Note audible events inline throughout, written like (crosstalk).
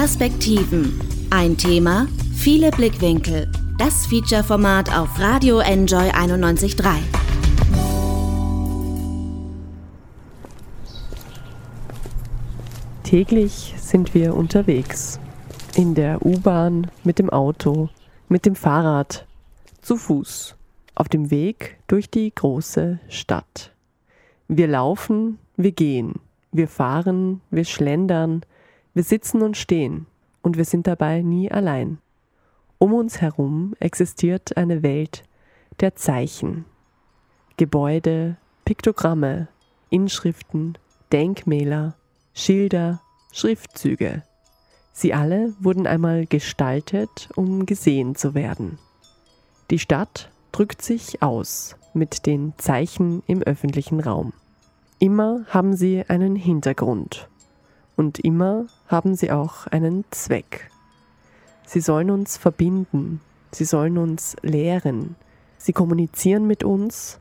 Perspektiven. Ein Thema, viele Blickwinkel. Das Feature-Format auf Radio Enjoy 91.3. Täglich sind wir unterwegs. In der U-Bahn, mit dem Auto, mit dem Fahrrad, zu Fuß, auf dem Weg durch die große Stadt. Wir laufen, wir gehen, wir fahren, wir schlendern, wir sitzen und stehen und wir sind dabei nie allein. Um uns herum existiert eine Welt der Zeichen. Gebäude, Piktogramme, Inschriften, Denkmäler, Schilder, Schriftzüge. Sie alle wurden einmal gestaltet, um gesehen zu werden. Die Stadt drückt sich aus mit den Zeichen im öffentlichen Raum. Immer haben sie einen Hintergrund und immer haben sie auch einen Zweck. Sie sollen uns verbinden, sie sollen uns lehren, sie kommunizieren mit uns,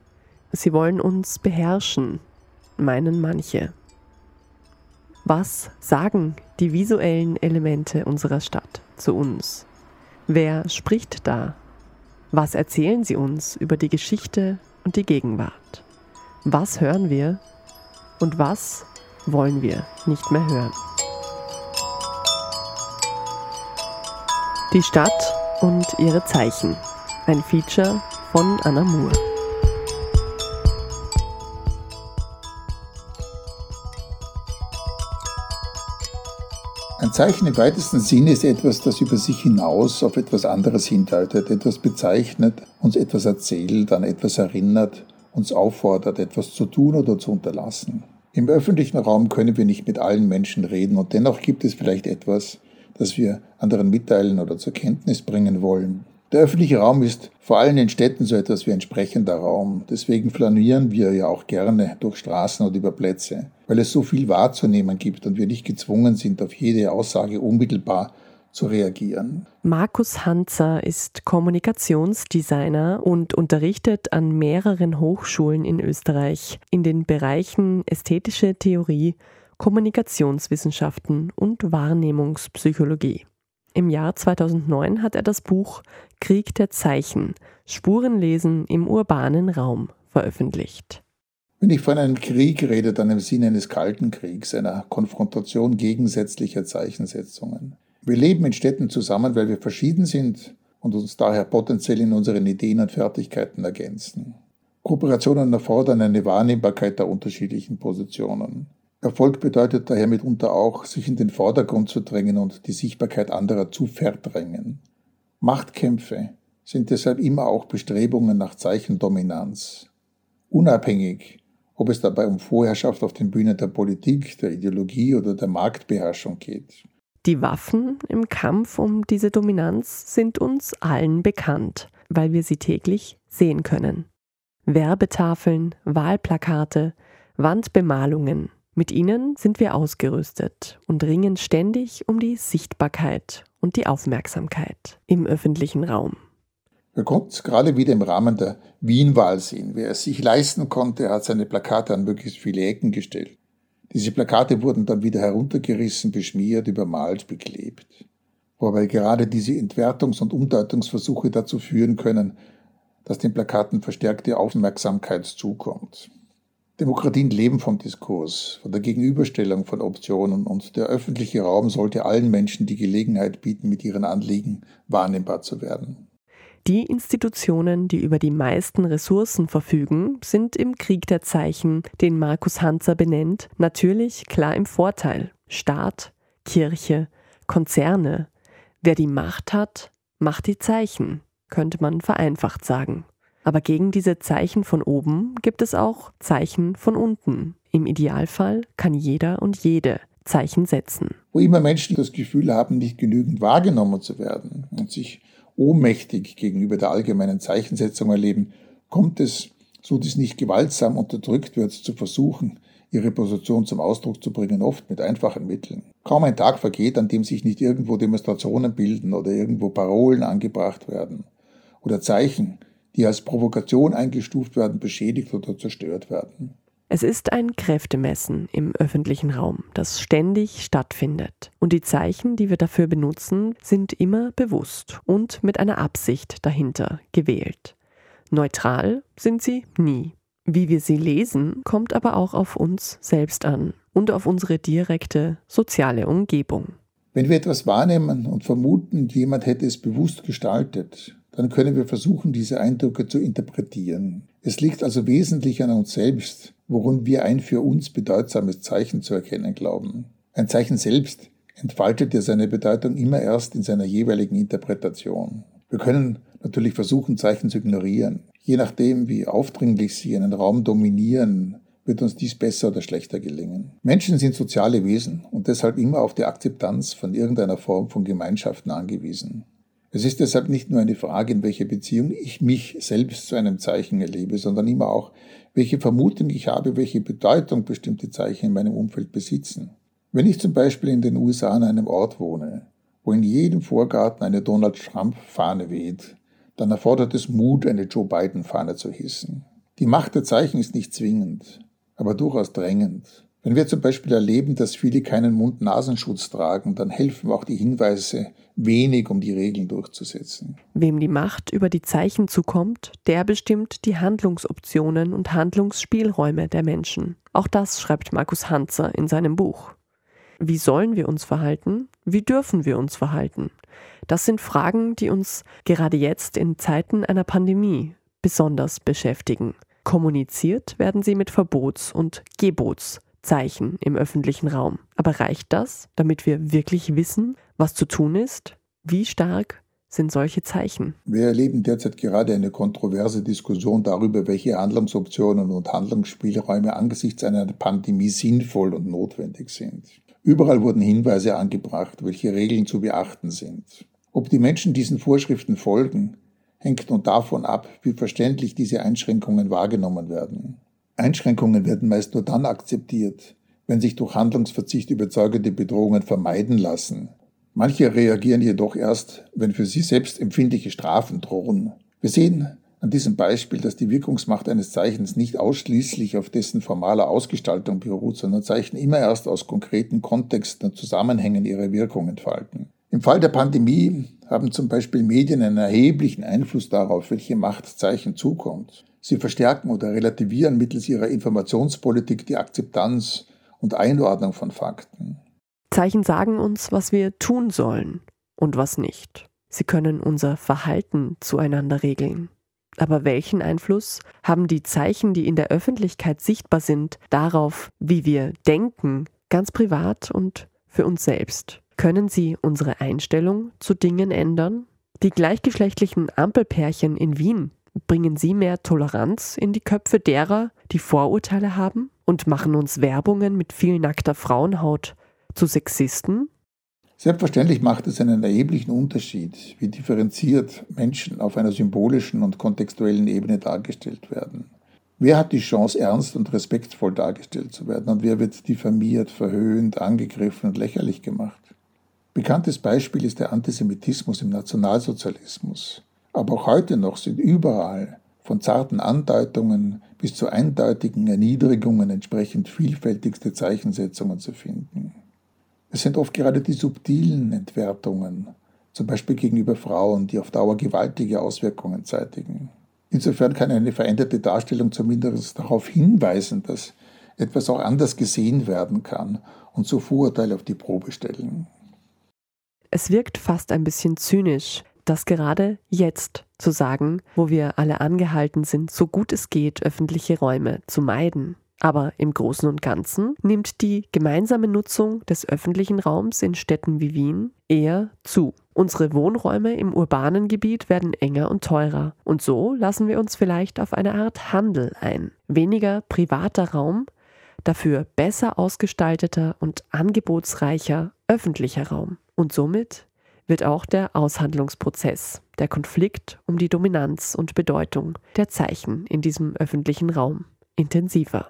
sie wollen uns beherrschen, meinen manche. Was sagen die visuellen Elemente unserer Stadt zu uns? Wer spricht da? Was erzählen sie uns über die Geschichte und die Gegenwart? Was hören wir und was wollen wir nicht mehr hören? Die Stadt und ihre Zeichen. Ein Feature von Anna Moore. Ein Zeichen im weitesten Sinne ist etwas, das über sich hinaus auf etwas anderes hindeutet, etwas bezeichnet, uns etwas erzählt, an etwas erinnert, uns auffordert, etwas zu tun oder zu unterlassen. Im öffentlichen Raum können wir nicht mit allen Menschen reden und dennoch gibt es vielleicht etwas, das wir anderen mitteilen oder zur Kenntnis bringen wollen. Der öffentliche Raum ist vor allem in Städten so etwas wie ein sprechender Raum. Deswegen flanieren wir ja auch gerne durch Straßen oder über Plätze, weil es so viel wahrzunehmen gibt und wir nicht gezwungen sind, auf jede Aussage unmittelbar zu reagieren. Markus Hanzer ist Kommunikationsdesigner und unterrichtet an mehreren Hochschulen in Österreich in den Bereichen ästhetische Theorie, Kommunikationswissenschaften und Wahrnehmungspsychologie. Im Jahr 2009 hat er das Buch Krieg der Zeichen, Spurenlesen im urbanen Raum veröffentlicht. Wenn ich von einem Krieg rede, dann im Sinne eines Kalten Kriegs, einer Konfrontation gegensätzlicher Zeichensetzungen. Wir leben in Städten zusammen, weil wir verschieden sind und uns daher potenziell in unseren Ideen und Fertigkeiten ergänzen. Kooperationen erfordern eine Wahrnehmbarkeit der unterschiedlichen Positionen. Erfolg bedeutet daher mitunter auch, sich in den Vordergrund zu drängen und die Sichtbarkeit anderer zu verdrängen. Machtkämpfe sind deshalb immer auch Bestrebungen nach Zeichendominanz. Unabhängig, ob es dabei um Vorherrschaft auf den Bühnen der Politik, der Ideologie oder der Marktbeherrschung geht. Die Waffen im Kampf um diese Dominanz sind uns allen bekannt, weil wir sie täglich sehen können. Werbetafeln, Wahlplakate, Wandbemalungen, mit ihnen sind wir ausgerüstet und ringen ständig um die Sichtbarkeit und die Aufmerksamkeit im öffentlichen Raum. Wir konnten es gerade wieder im Rahmen der Wien-Wahl sehen. Wer es sich leisten konnte, hat seine Plakate an möglichst viele Ecken gestellt. Diese Plakate wurden dann wieder heruntergerissen, beschmiert, übermalt, beklebt. Wobei gerade diese Entwertungs- und Umdeutungsversuche dazu führen können, dass den Plakaten verstärkte Aufmerksamkeit zukommt. Demokratien leben vom Diskurs, von der Gegenüberstellung von Optionen und der öffentliche Raum sollte allen Menschen die Gelegenheit bieten, mit ihren Anliegen wahrnehmbar zu werden. Die Institutionen, die über die meisten Ressourcen verfügen, sind im Krieg der Zeichen, den Markus Hanzer benennt, natürlich klar im Vorteil. Staat, Kirche, Konzerne. Wer die Macht hat, macht die Zeichen, könnte man vereinfacht sagen. Aber gegen diese Zeichen von oben gibt es auch Zeichen von unten. Im Idealfall kann jeder und jede Zeichen setzen. Wo immer Menschen das Gefühl haben, nicht genügend wahrgenommen zu werden und sich ohnmächtig gegenüber der allgemeinen Zeichensetzung erleben, kommt es, so dies nicht gewaltsam unterdrückt wird, zu versuchen, ihre Position zum Ausdruck zu bringen, oft mit einfachen Mitteln. Kaum ein Tag vergeht, an dem sich nicht irgendwo Demonstrationen bilden oder irgendwo Parolen angebracht werden oder Zeichen, die als Provokation eingestuft werden, beschädigt oder zerstört werden. Es ist ein Kräftemessen im öffentlichen Raum, das ständig stattfindet. Und die Zeichen, die wir dafür benutzen, sind immer bewusst und mit einer Absicht dahinter gewählt. Neutral sind sie nie. Wie wir sie lesen, kommt aber auch auf uns selbst an und auf unsere direkte soziale Umgebung. Wenn wir etwas wahrnehmen und vermuten, jemand hätte es bewusst gestaltet, dann können wir versuchen, diese Eindrücke zu interpretieren. Es liegt also wesentlich an uns selbst, worin wir ein für uns bedeutsames Zeichen zu erkennen glauben. Ein Zeichen selbst entfaltet ja seine Bedeutung immer erst in seiner jeweiligen Interpretation. Wir können natürlich versuchen, Zeichen zu ignorieren. Je nachdem, wie aufdringlich sie einen Raum dominieren, wird uns dies besser oder schlechter gelingen. Menschen sind soziale Wesen und deshalb immer auf die Akzeptanz von irgendeiner Form von Gemeinschaften angewiesen. Es ist deshalb nicht nur eine Frage, in welcher Beziehung ich mich selbst zu einem Zeichen erlebe, sondern immer auch, welche Vermutung ich habe, welche Bedeutung bestimmte Zeichen in meinem Umfeld besitzen. Wenn ich zum Beispiel in den USA an einem Ort wohne, wo in jedem Vorgarten eine Donald Trump-Fahne weht, dann erfordert es Mut, eine Joe Biden-Fahne zu hissen. Die Macht der Zeichen ist nicht zwingend, aber durchaus drängend. Wenn wir zum Beispiel erleben, dass viele keinen Mund-Nasenschutz tragen, dann helfen auch die Hinweise wenig, um die Regeln durchzusetzen. Wem die Macht über die Zeichen zukommt, der bestimmt die Handlungsoptionen und Handlungsspielräume der Menschen. Auch das schreibt Markus Hanzer in seinem Buch. Wie sollen wir uns verhalten? Wie dürfen wir uns verhalten? Das sind Fragen, die uns gerade jetzt in Zeiten einer Pandemie besonders beschäftigen. Kommuniziert werden sie mit Verbots- und Gebots Zeichen im öffentlichen Raum. Aber reicht das, damit wir wirklich wissen, was zu tun ist? Wie stark sind solche Zeichen? Wir erleben derzeit gerade eine kontroverse Diskussion darüber, welche Handlungsoptionen und Handlungsspielräume angesichts einer Pandemie sinnvoll und notwendig sind. Überall wurden Hinweise angebracht, welche Regeln zu beachten sind. Ob die Menschen diesen Vorschriften folgen, hängt nun davon ab, wie verständlich diese Einschränkungen wahrgenommen werden. Einschränkungen werden meist nur dann akzeptiert, wenn sich durch Handlungsverzicht überzeugende Bedrohungen vermeiden lassen. Manche reagieren jedoch erst, wenn für sie selbst empfindliche Strafen drohen. Wir sehen an diesem Beispiel, dass die Wirkungsmacht eines Zeichens nicht ausschließlich auf dessen formaler Ausgestaltung beruht, sondern Zeichen immer erst aus konkreten Kontexten und Zusammenhängen ihre Wirkung entfalten. Im Fall der Pandemie haben zum Beispiel Medien einen erheblichen Einfluss darauf, welche Macht Zeichen zukommt. Sie verstärken oder relativieren mittels ihrer Informationspolitik die Akzeptanz und Einordnung von Fakten. Zeichen sagen uns, was wir tun sollen und was nicht. Sie können unser Verhalten zueinander regeln. Aber welchen Einfluss haben die Zeichen, die in der Öffentlichkeit sichtbar sind, darauf, wie wir denken, ganz privat und für uns selbst? Können sie unsere Einstellung zu Dingen ändern? Die gleichgeschlechtlichen Ampelpärchen in Wien Bringen sie mehr Toleranz in die Köpfe derer, die Vorurteile haben und machen uns Werbungen mit viel nackter Frauenhaut zu Sexisten? Selbstverständlich macht es einen erheblichen Unterschied, wie differenziert Menschen auf einer symbolischen und kontextuellen Ebene dargestellt werden. Wer hat die Chance, ernst und respektvoll dargestellt zu werden und wer wird diffamiert, verhöhnt, angegriffen und lächerlich gemacht? Bekanntes Beispiel ist der Antisemitismus im Nationalsozialismus. Aber auch heute noch sind überall von zarten Andeutungen bis zu eindeutigen Erniedrigungen entsprechend vielfältigste Zeichensetzungen zu finden. Es sind oft gerade die subtilen Entwertungen, zum Beispiel gegenüber Frauen, die auf Dauer gewaltige Auswirkungen zeitigen. Insofern kann eine veränderte Darstellung zumindest darauf hinweisen, dass etwas auch anders gesehen werden kann und so Vorurteile auf die Probe stellen. Es wirkt fast ein bisschen zynisch, das gerade jetzt zu sagen, wo wir alle angehalten sind, so gut es geht, öffentliche Räume zu meiden. Aber im Großen und Ganzen nimmt die gemeinsame Nutzung des öffentlichen Raums in Städten wie Wien eher zu. Unsere Wohnräume im urbanen Gebiet werden enger und teurer. Und so lassen wir uns vielleicht auf eine Art Handel ein. Weniger privater Raum, dafür besser ausgestalteter und angebotsreicher öffentlicher Raum. Und somit wird auch der Aushandlungsprozess, der Konflikt um die Dominanz und Bedeutung der Zeichen in diesem öffentlichen Raum intensiver.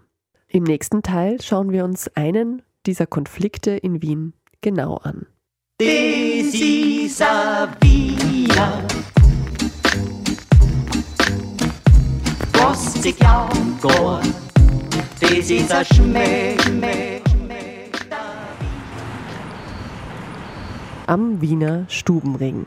Im nächsten Teil schauen wir uns einen dieser Konflikte in Wien genau an. This is a Wiener. Das ist Schmäh, Schmäh, Am Wiener Stubenring.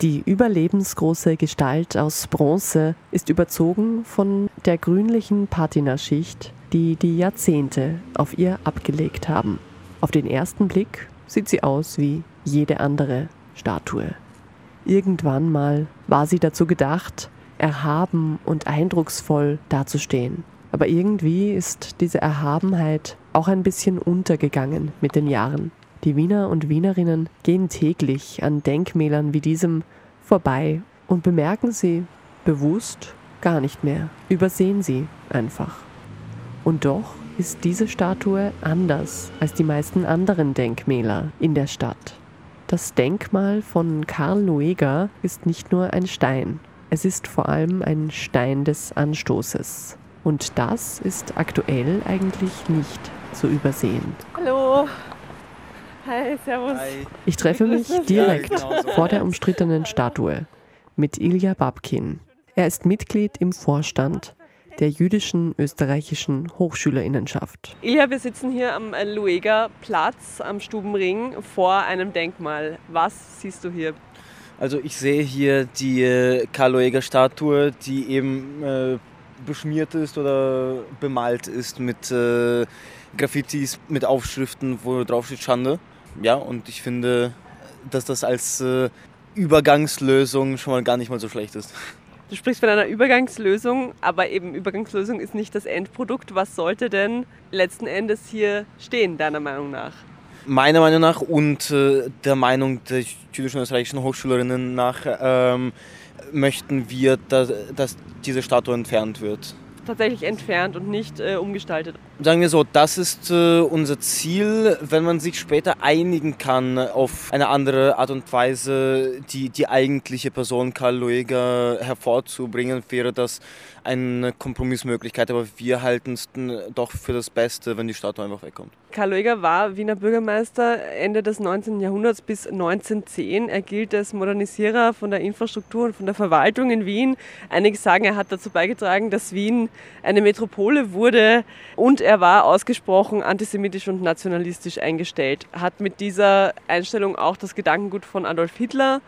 Die überlebensgroße Gestalt aus Bronze ist überzogen von der grünlichen Patinaschicht, die die Jahrzehnte auf ihr abgelegt haben. Auf den ersten Blick sieht sie aus wie jede andere Statue. Irgendwann mal war sie dazu gedacht, erhaben und eindrucksvoll dazustehen. Aber irgendwie ist diese Erhabenheit auch ein bisschen untergegangen mit den Jahren. Die Wiener und Wienerinnen gehen täglich an Denkmälern wie diesem vorbei und bemerken sie bewusst gar nicht mehr, übersehen sie einfach. Und doch ist diese Statue anders als die meisten anderen Denkmäler in der Stadt. Das Denkmal von Karl Lueger ist nicht nur ein Stein, es ist vor allem ein Stein des Anstoßes. Und das ist aktuell eigentlich nicht zu übersehen. Hallo. Hi, servus. Hi. Ich treffe mich direkt ja, vor der umstrittenen Statue mit Ilja Babkin. Er ist Mitglied im Vorstand der jüdischen österreichischen Hochschülerinnenschaft. Ilja, wir sitzen hier am Lueger Platz am Stubenring vor einem Denkmal. Was siehst du hier? Also ich sehe hier die äh, Karl Lueger Statue, die eben äh, beschmiert ist oder bemalt ist mit äh, Graffitis, mit Aufschriften, wo drauf steht Schande. Ja, und ich finde, dass das als äh, Übergangslösung schon mal gar nicht mal so schlecht ist. Du sprichst von einer Übergangslösung, aber eben Übergangslösung ist nicht das Endprodukt. Was sollte denn letzten Endes hier stehen, deiner Meinung nach? Meiner Meinung nach und äh, der Meinung der jüdischen österreichischen Hochschülerinnen nach ähm, möchten wir, dass, dass diese Statue entfernt wird tatsächlich entfernt und nicht äh, umgestaltet. Sagen wir so, das ist äh, unser Ziel. Wenn man sich später einigen kann auf eine andere Art und Weise, die, die eigentliche Person Karl Lueger hervorzubringen, wäre das eine Kompromissmöglichkeit. Aber wir halten es doch für das Beste, wenn die Statue einfach wegkommt. Karl Lueger war Wiener Bürgermeister Ende des 19. Jahrhunderts bis 1910. Er gilt als Modernisierer von der Infrastruktur und von der Verwaltung in Wien. Einige sagen, er hat dazu beigetragen, dass Wien eine Metropole wurde und er war ausgesprochen antisemitisch und nationalistisch eingestellt. Hat mit dieser Einstellung auch das Gedankengut von Adolf Hitler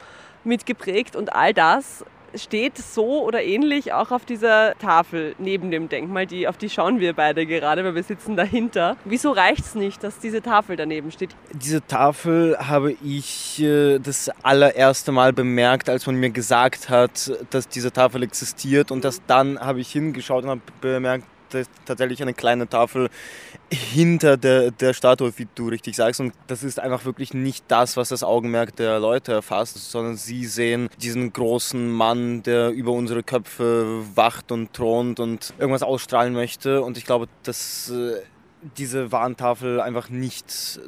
mitgeprägt und all das steht so oder ähnlich auch auf dieser Tafel neben dem Denkmal. Die, auf die schauen wir beide gerade, weil wir sitzen dahinter. Wieso reicht es nicht, dass diese Tafel daneben steht? Diese Tafel habe ich äh, das allererste Mal bemerkt, als man mir gesagt hat, dass diese Tafel existiert. Und das dann habe ich hingeschaut und habe bemerkt, tatsächlich eine kleine Tafel hinter der, der Statue, wie du richtig sagst. Und das ist einfach wirklich nicht das, was das Augenmerk der Leute erfasst, sondern sie sehen diesen großen Mann, der über unsere Köpfe wacht und thront und irgendwas ausstrahlen möchte. Und ich glaube, dass äh, diese Warntafel einfach nicht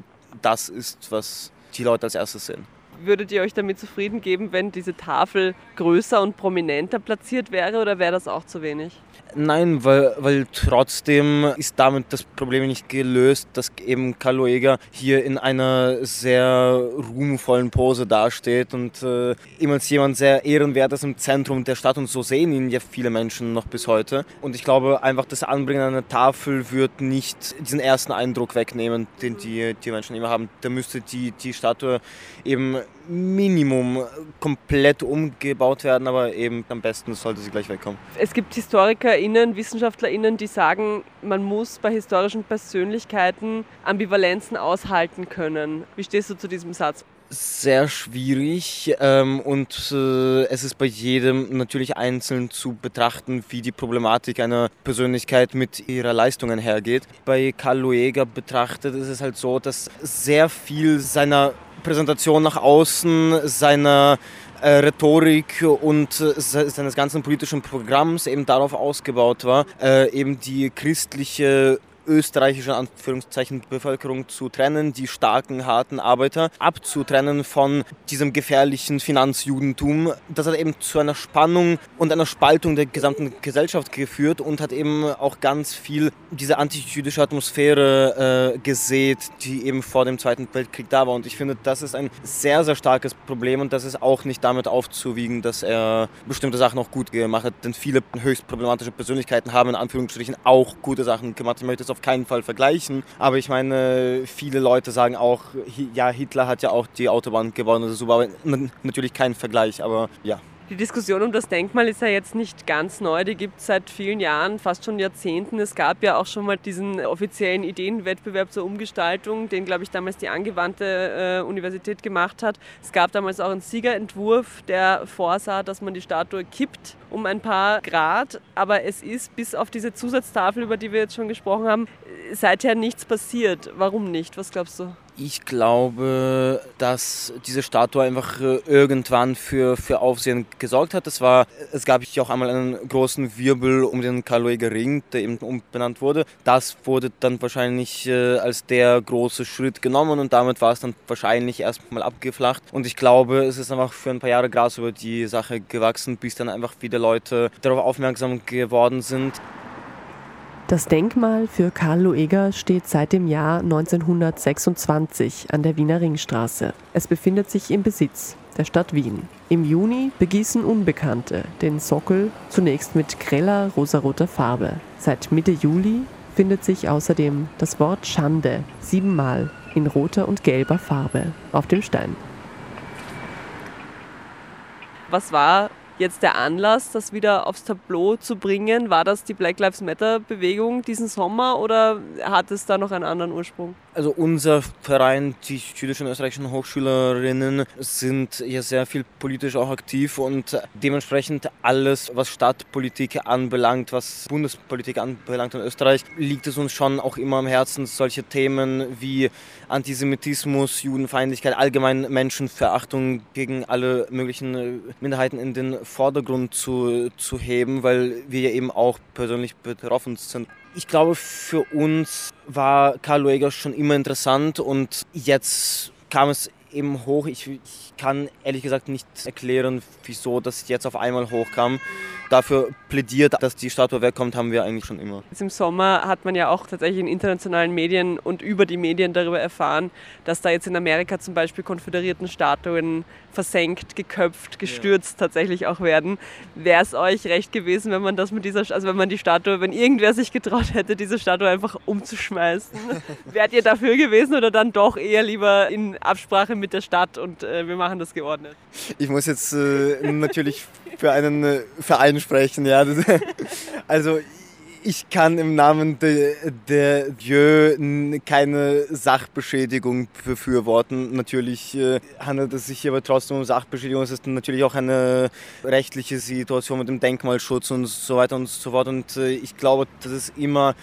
das ist, was die Leute als erstes sehen. Würdet ihr euch damit zufrieden geben, wenn diese Tafel größer und prominenter platziert wäre oder wäre das auch zu wenig? Nein, weil, weil trotzdem ist damit das Problem nicht gelöst, dass eben Karl Lueger hier in einer sehr ruhmvollen Pose dasteht und äh, ihm als jemand sehr ehrenwert ist im Zentrum der Stadt und so sehen ihn ja viele Menschen noch bis heute. Und ich glaube einfach, das Anbringen einer Tafel wird nicht diesen ersten Eindruck wegnehmen, den die, die Menschen immer haben. Da müsste die, die Statue eben Minimum komplett umgebaut werden, aber eben am besten sollte sie gleich wegkommen. Es gibt HistorikerInnen, WissenschaftlerInnen, die sagen, man muss bei historischen Persönlichkeiten Ambivalenzen aushalten können. Wie stehst du zu diesem Satz? Sehr schwierig ähm, und äh, es ist bei jedem natürlich einzeln zu betrachten, wie die Problematik einer Persönlichkeit mit ihrer Leistungen hergeht. Bei Karl Lueger betrachtet ist es halt so, dass sehr viel seiner Präsentation nach außen, seiner äh, Rhetorik und äh, seines ganzen politischen Programms eben darauf ausgebaut war, äh, eben die christliche österreichische Anführungszeichen Bevölkerung zu trennen, die starken, harten Arbeiter abzutrennen von diesem gefährlichen Finanzjudentum. Das hat eben zu einer Spannung und einer Spaltung der gesamten Gesellschaft geführt und hat eben auch ganz viel diese antijüdische Atmosphäre äh, gesät, die eben vor dem Zweiten Weltkrieg da war. Und ich finde, das ist ein sehr, sehr starkes Problem und das ist auch nicht damit aufzuwiegen, dass er bestimmte Sachen auch gut gemacht hat. Denn viele höchst problematische Persönlichkeiten haben in Anführungsstrichen auch gute Sachen gemacht. Ich möchte es auf keinen Fall vergleichen, aber ich meine, viele Leute sagen auch, ja, Hitler hat ja auch die Autobahn gewonnen, ist super, aber natürlich kein Vergleich, aber ja. Die Diskussion um das Denkmal ist ja jetzt nicht ganz neu, die gibt es seit vielen Jahren, fast schon Jahrzehnten. Es gab ja auch schon mal diesen offiziellen Ideenwettbewerb zur Umgestaltung, den, glaube ich, damals die angewandte äh, Universität gemacht hat. Es gab damals auch einen Siegerentwurf, der vorsah, dass man die Statue kippt um ein paar Grad. Aber es ist bis auf diese Zusatztafel, über die wir jetzt schon gesprochen haben, seither nichts passiert. Warum nicht? Was glaubst du? Ich glaube, dass diese Statue einfach äh, irgendwann für, für Aufsehen gesorgt hat. Es, war, es gab ja auch einmal einen großen Wirbel um den Karl-Lueger Ring, der eben umbenannt wurde. Das wurde dann wahrscheinlich äh, als der große Schritt genommen und damit war es dann wahrscheinlich erstmal abgeflacht. Und ich glaube, es ist einfach für ein paar Jahre Gras über die Sache gewachsen, bis dann einfach wieder Leute darauf aufmerksam geworden sind. Das Denkmal für Karl Lueger steht seit dem Jahr 1926 an der Wiener Ringstraße. Es befindet sich im Besitz der Stadt Wien. Im Juni begießen Unbekannte den Sockel zunächst mit greller rosaroter Farbe. Seit Mitte Juli findet sich außerdem das Wort Schande siebenmal in roter und gelber Farbe auf dem Stein. Was war jetzt der Anlass, das wieder aufs Tableau zu bringen? War das die Black Lives Matter Bewegung diesen Sommer oder hat es da noch einen anderen Ursprung? Also unser Verein, die jüdischen österreichischen Hochschülerinnen, sind ja sehr viel politisch auch aktiv und dementsprechend alles, was Stadtpolitik anbelangt, was Bundespolitik anbelangt in Österreich, liegt es uns schon auch immer am Herzen, solche Themen wie Antisemitismus, Judenfeindlichkeit, allgemein Menschenverachtung gegen alle möglichen Minderheiten in den Vordergrund zu, zu heben, weil wir ja eben auch persönlich betroffen sind. Ich glaube, für uns war Karl Lueger schon immer interessant und jetzt kam es eben hoch. Ich, ich kann ehrlich gesagt nicht erklären, wieso das jetzt auf einmal hochkam dafür plädiert, dass die Statue wegkommt, haben wir eigentlich schon immer. Jetzt Im Sommer hat man ja auch tatsächlich in internationalen Medien und über die Medien darüber erfahren, dass da jetzt in Amerika zum Beispiel konföderierten Statuen versenkt, geköpft, gestürzt ja. tatsächlich auch werden. Wäre es euch recht gewesen, wenn man das mit dieser, also wenn man die Statue, wenn irgendwer sich getraut hätte, diese Statue einfach umzuschmeißen? (laughs) Wärt ihr dafür gewesen oder dann doch eher lieber in Absprache mit der Stadt und äh, wir machen das geordnet? Ich muss jetzt äh, natürlich für einen äh, Verein sprechen, ja. (laughs) also ich kann im Namen der de Dieu keine Sachbeschädigung befürworten. Natürlich äh, handelt es sich aber trotzdem um Sachbeschädigung. Es ist natürlich auch eine rechtliche Situation mit dem Denkmalschutz und so weiter und so fort. Und äh, ich glaube, dass es immer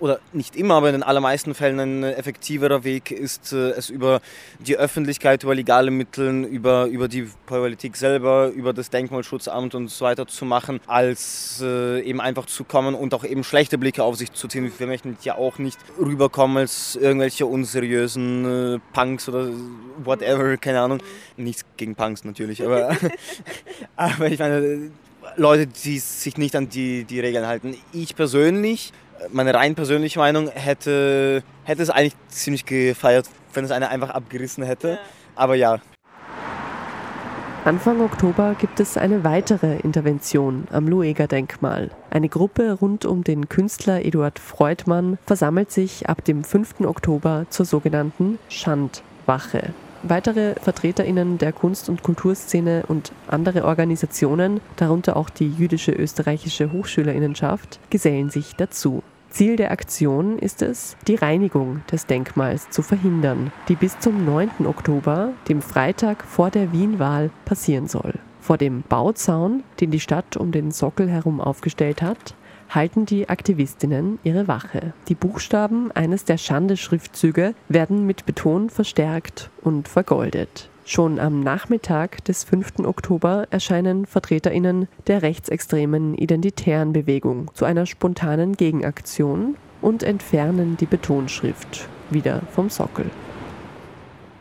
oder nicht immer, aber in den allermeisten Fällen ein effektiverer Weg ist, äh, es über die Öffentlichkeit, über legale Mittel, über, über die Politik selber, über das Denkmalschutzamt und so weiter zu machen, als äh, eben einfach zu kommen und auch eben schlechte Blicke auf sich zu ziehen. Wir möchten ja auch nicht rüberkommen als irgendwelche unseriösen äh, Punks oder whatever, keine Ahnung. Nichts gegen Punks natürlich, aber, (laughs) (laughs) aber ich meine, Leute, die sich nicht an die, die Regeln halten. Ich persönlich meine rein persönliche Meinung hätte, hätte es eigentlich ziemlich gefeiert, wenn es einer einfach abgerissen hätte. Aber ja. Anfang Oktober gibt es eine weitere Intervention am Lueger-Denkmal. Eine Gruppe rund um den Künstler Eduard Freudmann versammelt sich ab dem 5. Oktober zur sogenannten Schandwache. Weitere VertreterInnen der Kunst- und Kulturszene und andere Organisationen, darunter auch die jüdische österreichische Hochschülerinnenschaft, gesellen sich dazu. Ziel der Aktion ist es, die Reinigung des Denkmals zu verhindern, die bis zum 9. Oktober, dem Freitag vor der Wienwahl, passieren soll. Vor dem Bauzaun, den die Stadt um den Sockel herum aufgestellt hat, halten die Aktivistinnen ihre Wache. Die Buchstaben eines der Schande-Schriftzüge werden mit Beton verstärkt und vergoldet. Schon am Nachmittag des 5. Oktober erscheinen Vertreterinnen der rechtsextremen identitären Bewegung zu einer spontanen Gegenaktion und entfernen die Betonschrift wieder vom Sockel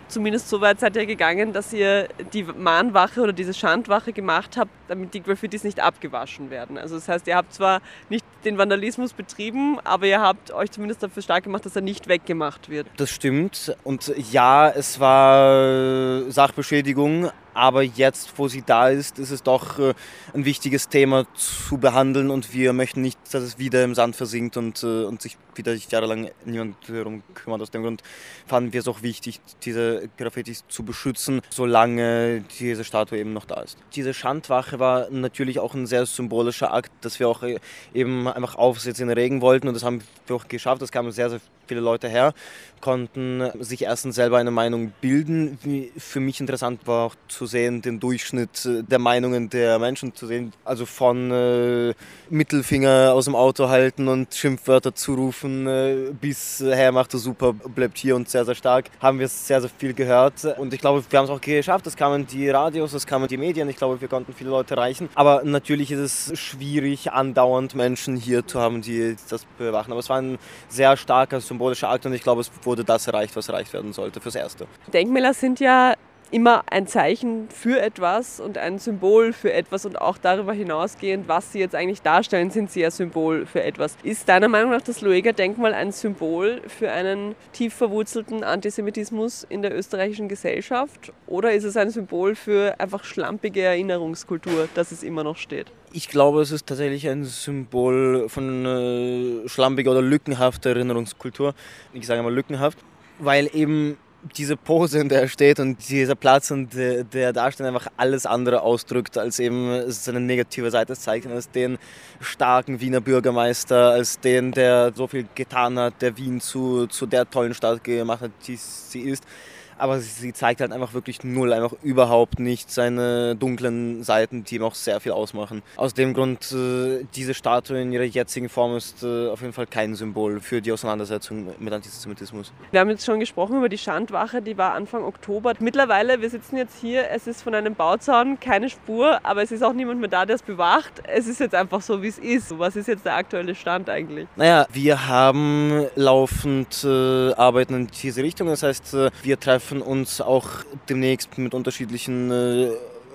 zumindest so weit seid ihr gegangen, dass ihr die Mahnwache oder diese Schandwache gemacht habt, damit die Graffitis nicht abgewaschen werden. Also das heißt, ihr habt zwar nicht den Vandalismus betrieben, aber ihr habt euch zumindest dafür stark gemacht, dass er nicht weggemacht wird. Das stimmt. Und ja, es war Sachbeschädigung, aber jetzt, wo sie da ist, ist es doch äh, ein wichtiges Thema zu behandeln und wir möchten nicht, dass es wieder im Sand versinkt und, äh, und sich wieder jahrelang niemand darum kümmert. Aus dem Grund fanden wir es auch wichtig, diese Graffitis zu beschützen, solange diese Statue eben noch da ist. Diese Schandwache war natürlich auch ein sehr symbolischer Akt, dass wir auch äh, eben einfach Aufsätze in den Regen wollten und das haben wir auch geschafft. Es kamen sehr, sehr viele Leute her, konnten sich erstens selber eine Meinung bilden. Für mich interessant war auch zu sehen, den Durchschnitt äh, der Meinungen der Menschen zu sehen. Also von äh, Mittelfinger aus dem Auto halten und Schimpfwörter zurufen äh, bis äh, Herr macht das super, bleibt hier und sehr, sehr stark. Haben wir sehr, sehr viel gehört und ich glaube, wir haben es auch geschafft. Es kamen die Radios, es kamen die Medien. Ich glaube, wir konnten viele Leute erreichen. Aber natürlich ist es schwierig, andauernd Menschen hier zu haben, die das bewachen. Aber es war ein sehr starker symbolischer Akt und ich glaube, es wurde das erreicht, was erreicht werden sollte fürs Erste. Denkmäler sind ja immer ein Zeichen für etwas und ein Symbol für etwas und auch darüber hinausgehend, was sie jetzt eigentlich darstellen, sind sie ja Symbol für etwas. Ist deiner Meinung nach das Lueger-Denkmal ein Symbol für einen tief verwurzelten Antisemitismus in der österreichischen Gesellschaft oder ist es ein Symbol für einfach schlampige Erinnerungskultur, dass es immer noch steht? Ich glaube, es ist tatsächlich ein Symbol von äh, schlampiger oder lückenhafter Erinnerungskultur. Ich sage mal lückenhaft, weil eben diese Pose, in der er steht und dieser Platz, und der, der da steht, einfach alles andere ausdrückt, als eben seine negative Seite zeigt, als den starken Wiener Bürgermeister, als den, der so viel getan hat, der Wien zu, zu der tollen Stadt gemacht hat, die sie ist aber sie zeigt halt einfach wirklich null, einfach überhaupt nicht seine dunklen Seiten, die ihm auch sehr viel ausmachen. Aus dem Grund, äh, diese Statue in ihrer jetzigen Form ist äh, auf jeden Fall kein Symbol für die Auseinandersetzung mit Antisemitismus. Wir haben jetzt schon gesprochen über die Schandwache, die war Anfang Oktober. Mittlerweile, wir sitzen jetzt hier, es ist von einem Bauzaun keine Spur, aber es ist auch niemand mehr da, der es bewacht. Es ist jetzt einfach so, wie es ist. Was ist jetzt der aktuelle Stand eigentlich? Naja, wir haben laufend äh, Arbeiten in diese Richtung. Das heißt, äh, wir treffen treffen uns auch demnächst mit unterschiedlichen äh,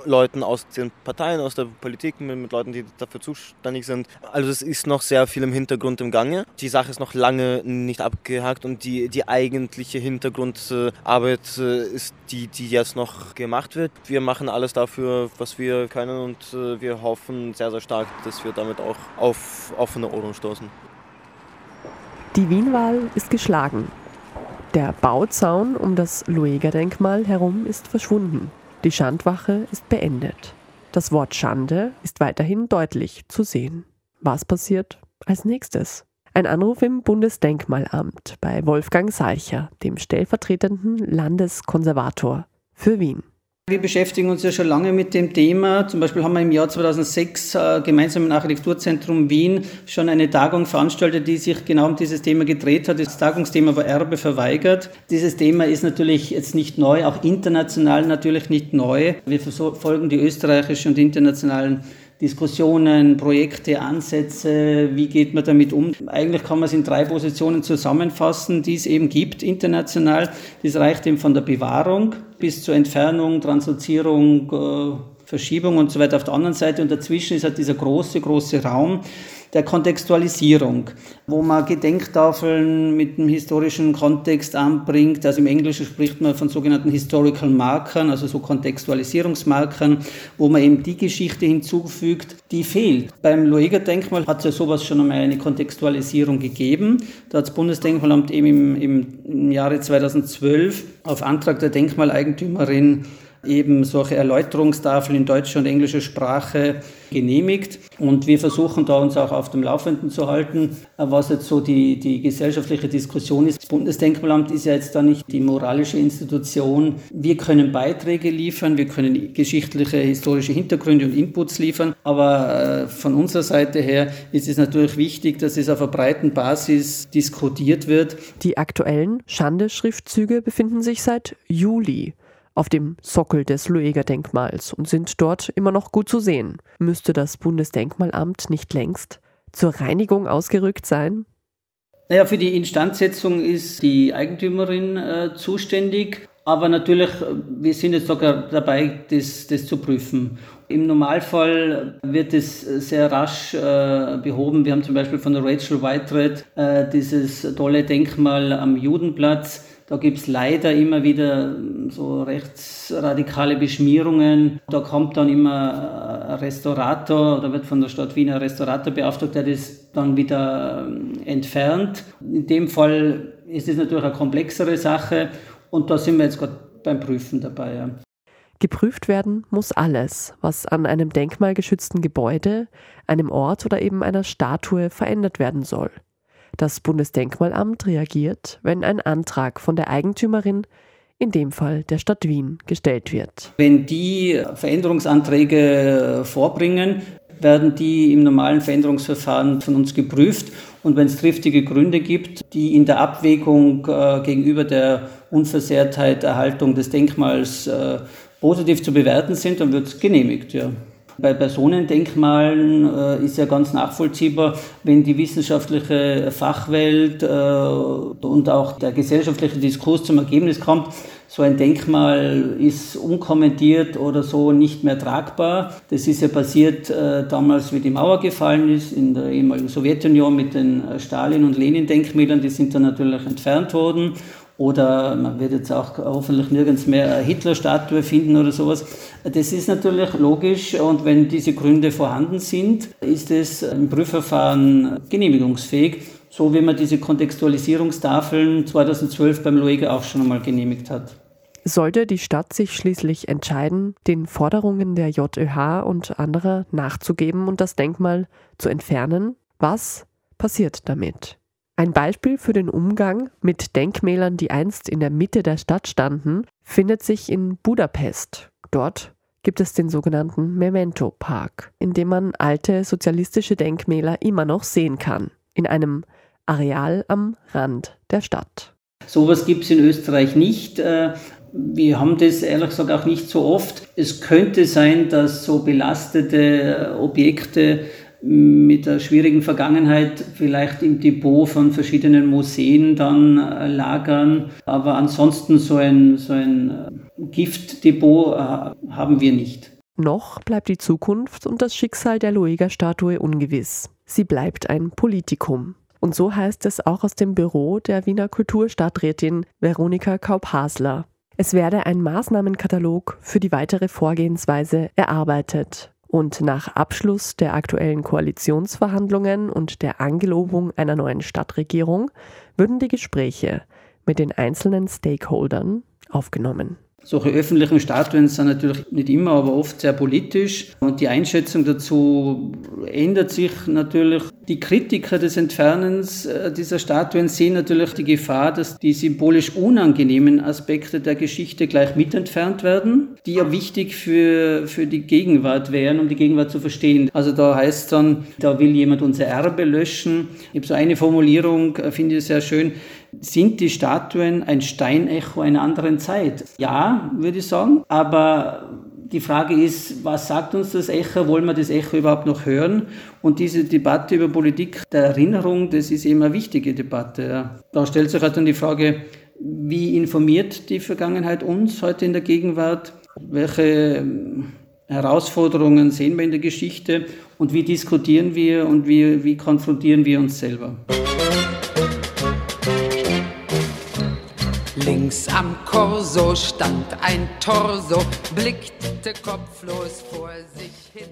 Leuten aus den Parteien, aus der Politik, mit, mit, Leuten, die dafür zuständig sind. Also es ist noch sehr viel im Hintergrund im Gange. Die Sache ist noch lange nicht abgehakt und die, die eigentliche Hintergrundarbeit äh, ist die, die jetzt noch gemacht wird. Wir machen alles dafür, was wir können und äh, wir hoffen sehr, sehr stark, dass wir damit auch auf offene Ohren stoßen. Die Wienwahl ist geschlagen. Der Bauzaun um das Lueger-Denkmal herum ist verschwunden. Die Schandwache ist beendet. Das Wort Schande ist weiterhin deutlich zu sehen. Was passiert als nächstes? Ein Anruf im Bundesdenkmalamt bei Wolfgang Salcher, dem stellvertretenden Landeskonservator für Wien. Wir beschäftigen uns ja schon lange mit dem Thema. Zum Beispiel haben wir im Jahr 2006 äh, gemeinsam im Architekturzentrum Wien schon eine Tagung veranstaltet, die sich genau um dieses Thema gedreht hat. Das Tagungsthema war Erbe verweigert. Dieses Thema ist natürlich jetzt nicht neu, auch international natürlich nicht neu. Wir verfolgen die österreichischen und internationalen Diskussionen, Projekte, Ansätze, wie geht man damit um? Eigentlich kann man es in drei Positionen zusammenfassen, die es eben gibt international. Das reicht eben von der Bewahrung bis zur Entfernung, Translozierung, äh, Verschiebung und so weiter auf der anderen Seite. Und dazwischen ist halt dieser große, große Raum, der Kontextualisierung, wo man Gedenktafeln mit einem historischen Kontext anbringt. Also im Englischen spricht man von sogenannten Historical Markern, also so Kontextualisierungsmarkern, wo man eben die Geschichte hinzufügt, die fehlt. Beim Lueger-Denkmal hat es ja sowas schon einmal eine Kontextualisierung gegeben. Da hat das Bundesdenkmalamt eben im, im Jahre 2012 auf Antrag der Denkmaleigentümerin eben solche Erläuterungstafeln in deutscher und englischer Sprache genehmigt. Und wir versuchen da uns auch auf dem Laufenden zu halten, was jetzt so die, die gesellschaftliche Diskussion ist. Das Bundesdenkmalamt ist ja jetzt da nicht die moralische Institution. Wir können Beiträge liefern, wir können geschichtliche, historische Hintergründe und Inputs liefern, aber äh, von unserer Seite her ist es natürlich wichtig, dass es auf einer breiten Basis diskutiert wird. Die aktuellen Schande-Schriftzüge befinden sich seit Juli auf dem Sockel des Lueger-Denkmals und sind dort immer noch gut zu sehen. Müsste das Bundesdenkmalamt nicht längst zur Reinigung ausgerückt sein? Naja, für die Instandsetzung ist die Eigentümerin äh, zuständig. Aber natürlich, wir sind jetzt sogar dabei, das, das zu prüfen. Im Normalfall wird es sehr rasch äh, behoben. Wir haben zum Beispiel von Rachel Whitered äh, dieses tolle Denkmal am Judenplatz. Da gibt es leider immer wieder so rechtsradikale Beschmierungen. Da kommt dann immer ein Restaurator oder wird von der Stadt Wien ein Restaurator beauftragt, der das dann wieder ähm, entfernt. In dem Fall ist es natürlich eine komplexere Sache und da sind wir jetzt gerade beim Prüfen dabei. Ja. Geprüft werden muss alles, was an einem denkmalgeschützten Gebäude, einem Ort oder eben einer Statue verändert werden soll. Das Bundesdenkmalamt reagiert, wenn ein Antrag von der Eigentümerin, in dem Fall der Stadt Wien, gestellt wird. Wenn die Veränderungsanträge vorbringen, werden die im normalen Veränderungsverfahren von uns geprüft. Und wenn es triftige Gründe gibt, die in der Abwägung äh, gegenüber der Unversehrtheit, Erhaltung des Denkmals äh, positiv zu bewerten sind, dann wird es genehmigt. Ja. Bei Personendenkmalen äh, ist ja ganz nachvollziehbar, wenn die wissenschaftliche Fachwelt äh, und auch der gesellschaftliche Diskurs zum Ergebnis kommt, so ein Denkmal ist unkommentiert oder so nicht mehr tragbar. Das ist ja passiert äh, damals, wie die Mauer gefallen ist, in der ehemaligen Sowjetunion mit den äh, Stalin- und Lenin-Denkmälern. Die sind dann natürlich entfernt worden. Oder man wird jetzt auch hoffentlich nirgends mehr eine Hitler-Statue finden oder sowas. Das ist natürlich logisch und wenn diese Gründe vorhanden sind, ist es im Prüfverfahren genehmigungsfähig, so wie man diese Kontextualisierungstafeln 2012 beim Luega auch schon einmal genehmigt hat. Sollte die Stadt sich schließlich entscheiden, den Forderungen der JÖH und anderer nachzugeben und das Denkmal zu entfernen, was passiert damit? Ein Beispiel für den Umgang mit Denkmälern, die einst in der Mitte der Stadt standen, findet sich in Budapest. Dort gibt es den sogenannten Memento Park, in dem man alte sozialistische Denkmäler immer noch sehen kann, in einem Areal am Rand der Stadt. Sowas gibt es in Österreich nicht. Äh, wir haben das ehrlich gesagt auch nicht so oft. Es könnte sein, dass so belastete Objekte mit der schwierigen Vergangenheit vielleicht im Depot von verschiedenen Museen dann äh, lagern. Aber ansonsten so ein, so ein äh, Giftdepot äh, haben wir nicht. Noch bleibt die Zukunft und das Schicksal der Luega-Statue ungewiss. Sie bleibt ein Politikum. Und so heißt es auch aus dem Büro der Wiener Kulturstadträtin Veronika Kaup-Hasler. Es werde ein Maßnahmenkatalog für die weitere Vorgehensweise erarbeitet. Und nach Abschluss der aktuellen Koalitionsverhandlungen und der Angelobung einer neuen Stadtregierung würden die Gespräche mit den einzelnen Stakeholdern aufgenommen. Solche öffentlichen Statuen sind natürlich nicht immer, aber oft sehr politisch. Und die Einschätzung dazu ändert sich natürlich. Die Kritiker des Entfernens äh, dieser Statuen sehen natürlich die Gefahr, dass die symbolisch unangenehmen Aspekte der Geschichte gleich mitentfernt werden, die ja wichtig für, für die Gegenwart wären, um die Gegenwart zu verstehen. Also da heißt es dann, da will jemand unser Erbe löschen. Ich habe so eine Formulierung, äh, finde ich sehr schön sind die Statuen ein Steinecho einer anderen Zeit? Ja, würde ich sagen. Aber die Frage ist, was sagt uns das Echo? Wollen wir das Echo überhaupt noch hören? Und diese Debatte über Politik der Erinnerung, das ist eben eine wichtige Debatte. Da stellt sich halt dann die Frage, wie informiert die Vergangenheit uns heute in der Gegenwart? Welche ähm, Herausforderungen sehen wir in der Geschichte? Und wie diskutieren wir und wie, wie konfrontieren wir uns selber? Links am Korso stand ein Torso, blickte kopflos vor sich hin.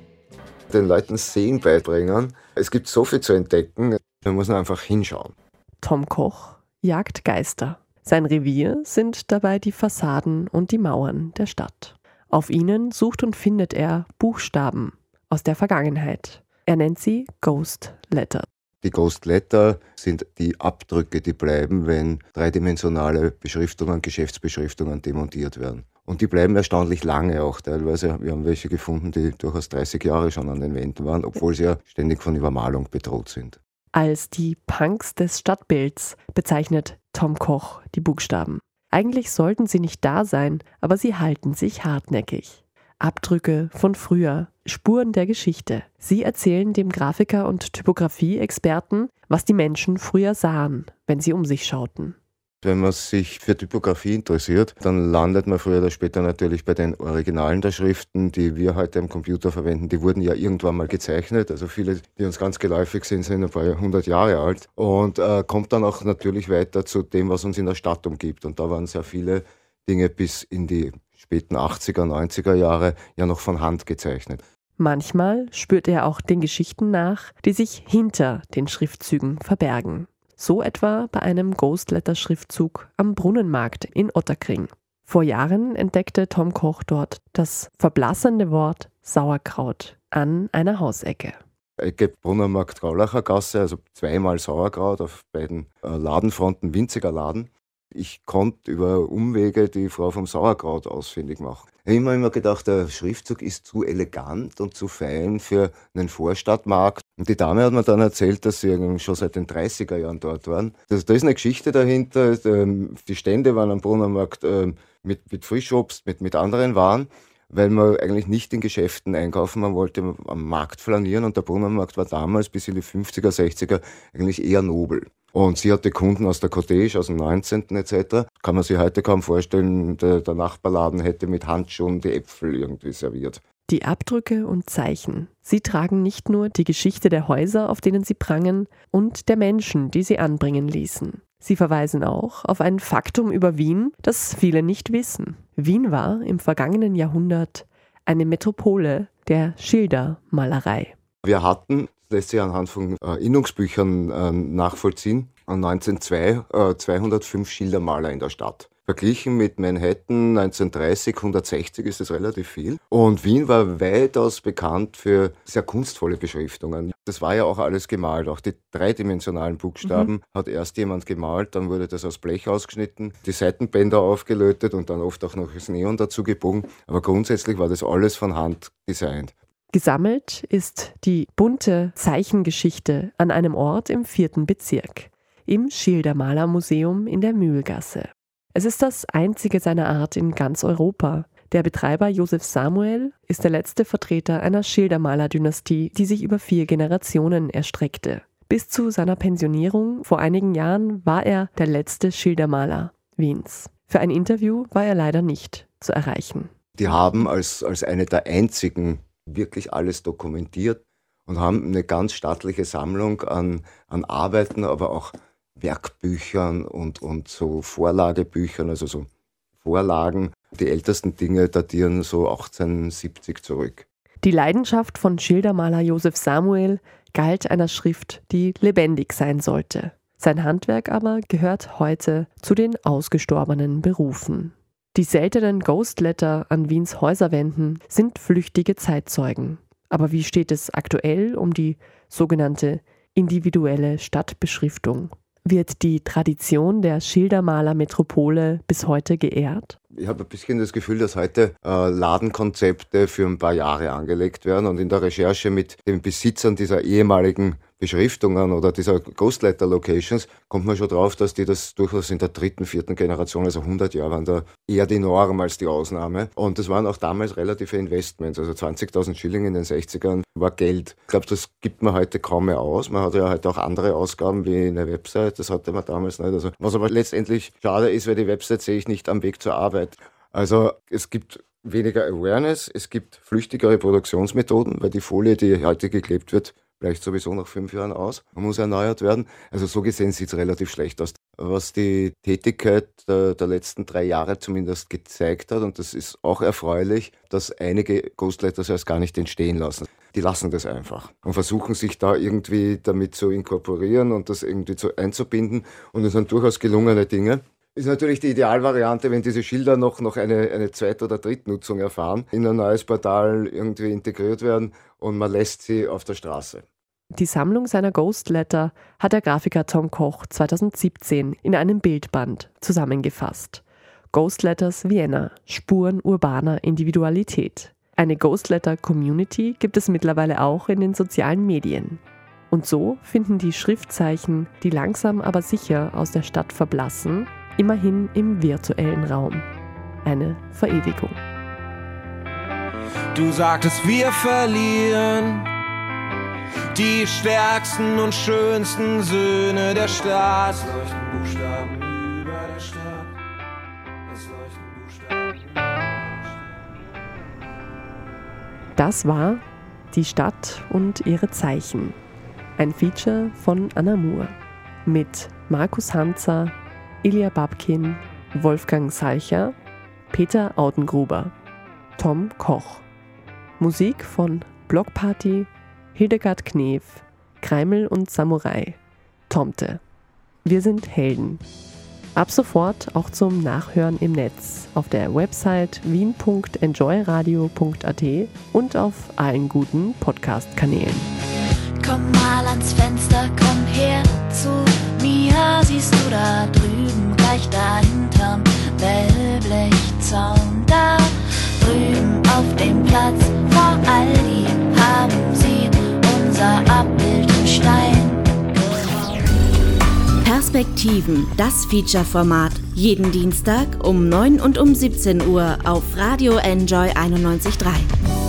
Den Leuten Sehen beibringen. Es gibt so viel zu entdecken, da muss man einfach hinschauen. Tom Koch jagt Geister. Sein Revier sind dabei die Fassaden und die Mauern der Stadt. Auf ihnen sucht und findet er Buchstaben aus der Vergangenheit. Er nennt sie Ghost Letter. Die Ghost Letter sind die Abdrücke, die bleiben, wenn dreidimensionale Beschriftungen, Geschäftsbeschriftungen demontiert werden. Und die bleiben erstaunlich lange auch teilweise. Wir haben welche gefunden, die durchaus 30 Jahre schon an den Wänden waren, obwohl sie ja ständig von Übermalung bedroht sind. Als die Punks des Stadtbilds bezeichnet Tom Koch die Buchstaben. Eigentlich sollten sie nicht da sein, aber sie halten sich hartnäckig. Abdrücke von früher, Spuren der Geschichte. Sie erzählen dem Grafiker und Typografie-Experten, was die Menschen früher sahen, wenn sie um sich schauten. Wenn man sich für Typografie interessiert, dann landet man früher oder später natürlich bei den Originalen der Schriften, die wir heute am Computer verwenden. Die wurden ja irgendwann mal gezeichnet. Also viele, die uns ganz geläufig sind, sind ein paar hundert Jahre alt. Und äh, kommt dann auch natürlich weiter zu dem, was uns in der Stadt umgibt. Und da waren sehr viele Dinge bis in die späten 80er, 90er Jahre ja noch von Hand gezeichnet. Manchmal spürt er auch den Geschichten nach, die sich hinter den Schriftzügen verbergen. So etwa bei einem Ghostletter-Schriftzug am Brunnenmarkt in Otterkring. Vor Jahren entdeckte Tom Koch dort das verblassende Wort Sauerkraut an einer Hausecke. Ecke Brunnenmarkt Gaulacher Gasse, also zweimal Sauerkraut auf beiden äh, Ladenfronten, winziger Laden. Ich konnte über Umwege die Frau vom Sauerkraut ausfindig machen. Ich habe immer, immer gedacht, der Schriftzug ist zu elegant und zu fein für einen Vorstadtmarkt. Und die Dame hat mir dann erzählt, dass sie schon seit den 30er Jahren dort waren. Das, da ist eine Geschichte dahinter. Ähm, die Stände waren am Brunnermarkt ähm, mit, mit Frischobst, mit, mit anderen Waren weil man eigentlich nicht in Geschäften einkaufen, man wollte am Markt flanieren und der Brunnenmarkt war damals bis in die 50er, 60er eigentlich eher nobel. Und sie hatte Kunden aus der Cottage, aus dem 19. etc. Kann man sich heute kaum vorstellen, der, der Nachbarladen hätte mit Handschuhen die Äpfel irgendwie serviert. Die Abdrücke und Zeichen. Sie tragen nicht nur die Geschichte der Häuser, auf denen sie prangen, und der Menschen, die sie anbringen ließen. Sie verweisen auch auf ein Faktum über Wien, das viele nicht wissen. Wien war im vergangenen Jahrhundert eine Metropole der Schildermalerei. Wir hatten lässt sich anhand von äh, Innungsbüchern äh, nachvollziehen. 1902 äh, 205 Schildermaler in der Stadt. Verglichen mit Manhattan 1930, 160 ist es relativ viel. Und Wien war weitaus bekannt für sehr kunstvolle Beschriftungen. Das war ja auch alles gemalt. Auch die dreidimensionalen Buchstaben mhm. hat erst jemand gemalt, dann wurde das aus Blech ausgeschnitten, die Seitenbänder aufgelötet und dann oft auch noch das Neon dazu gebogen. Aber grundsätzlich war das alles von Hand designt. Gesammelt ist die bunte Zeichengeschichte an einem Ort im vierten Bezirk, im Schildermalermuseum in der Mühlgasse. Es ist das einzige seiner Art in ganz Europa. Der Betreiber Josef Samuel ist der letzte Vertreter einer Schildermalerdynastie, die sich über vier Generationen erstreckte. Bis zu seiner Pensionierung vor einigen Jahren war er der letzte Schildermaler Wiens. Für ein Interview war er leider nicht zu erreichen. Die haben als, als eine der einzigen wirklich alles dokumentiert und haben eine ganz stattliche Sammlung an, an Arbeiten, aber auch Werkbüchern und, und so Vorlagebüchern, also so Vorlagen. Die ältesten Dinge datieren so 1870 zurück. Die Leidenschaft von Schildermaler Josef Samuel galt einer Schrift, die lebendig sein sollte. Sein Handwerk aber gehört heute zu den ausgestorbenen Berufen. Die seltenen Ghostletter an Wiens Häuserwänden sind flüchtige Zeitzeugen. Aber wie steht es aktuell um die sogenannte individuelle Stadtbeschriftung? Wird die Tradition der Schildermaler-Metropole bis heute geehrt? Ich habe ein bisschen das Gefühl, dass heute äh, Ladenkonzepte für ein paar Jahre angelegt werden und in der Recherche mit den Besitzern dieser ehemaligen Beschriftungen oder dieser Ghostletter Locations kommt man schon drauf, dass die das durchaus in der dritten, vierten Generation, also 100 Jahre, waren da eher die Norm als die Ausnahme. Und das waren auch damals relative Investments, also 20.000 Schilling in den 60ern war Geld. Ich glaube, das gibt man heute kaum mehr aus. Man hat ja heute auch andere Ausgaben wie eine Website, das hatte man damals nicht. Also, was aber letztendlich schade ist, weil die Website sehe ich nicht am Weg zur Arbeit. Also es gibt weniger Awareness, es gibt flüchtigere Produktionsmethoden, weil die Folie, die heute geklebt wird, vielleicht sowieso nach fünf Jahren aus und muss erneuert werden. Also so gesehen sieht es relativ schlecht aus. Was die Tätigkeit der, der, letzten drei Jahre zumindest gezeigt hat, und das ist auch erfreulich, dass einige Ghostletters erst gar nicht entstehen lassen. Die lassen das einfach und versuchen sich da irgendwie damit zu inkorporieren und das irgendwie zu, einzubinden. Und es sind durchaus gelungene Dinge. Ist natürlich die Idealvariante, wenn diese Schilder noch, noch eine, eine Zweit- oder Drittnutzung erfahren, in ein neues Portal irgendwie integriert werden und man lässt sie auf der Straße. Die Sammlung seiner Ghostletter hat der Grafiker Tom Koch 2017 in einem Bildband zusammengefasst. Ghostletters Vienna, Spuren urbaner Individualität. Eine Ghostletter-Community gibt es mittlerweile auch in den sozialen Medien. Und so finden die Schriftzeichen, die langsam aber sicher aus der Stadt verblassen, immerhin im virtuellen Raum. Eine Verewigung. Du sagtest, wir verlieren die stärksten und schönsten Söhne der Stadt. Es leuchten Buchstaben über der Stadt. Es leuchten Buchstaben. Das war Die Stadt und ihre Zeichen. Ein Feature von Anna Moore mit Markus Hanzer, Ilja Babkin, Wolfgang Salcher, Peter Audengruber, Tom Koch. Musik von Blockparty, Hildegard Knef, Kreimel und Samurai, Tomte. Wir sind Helden. Ab sofort auch zum Nachhören im Netz auf der Website wien.enjoyradio.at und auf allen guten Podcast-Kanälen. Komm mal ans Fenster, komm her zu mir. Siehst du da drüben, gleich dahinterm Wellblechzaun? Da drüben auf dem Platz vor Aldi haben sie unser Abbild im Stein. Perspektiven, das Feature-Format. Jeden Dienstag um 9 und um 17 Uhr auf Radio Enjoy 91.3.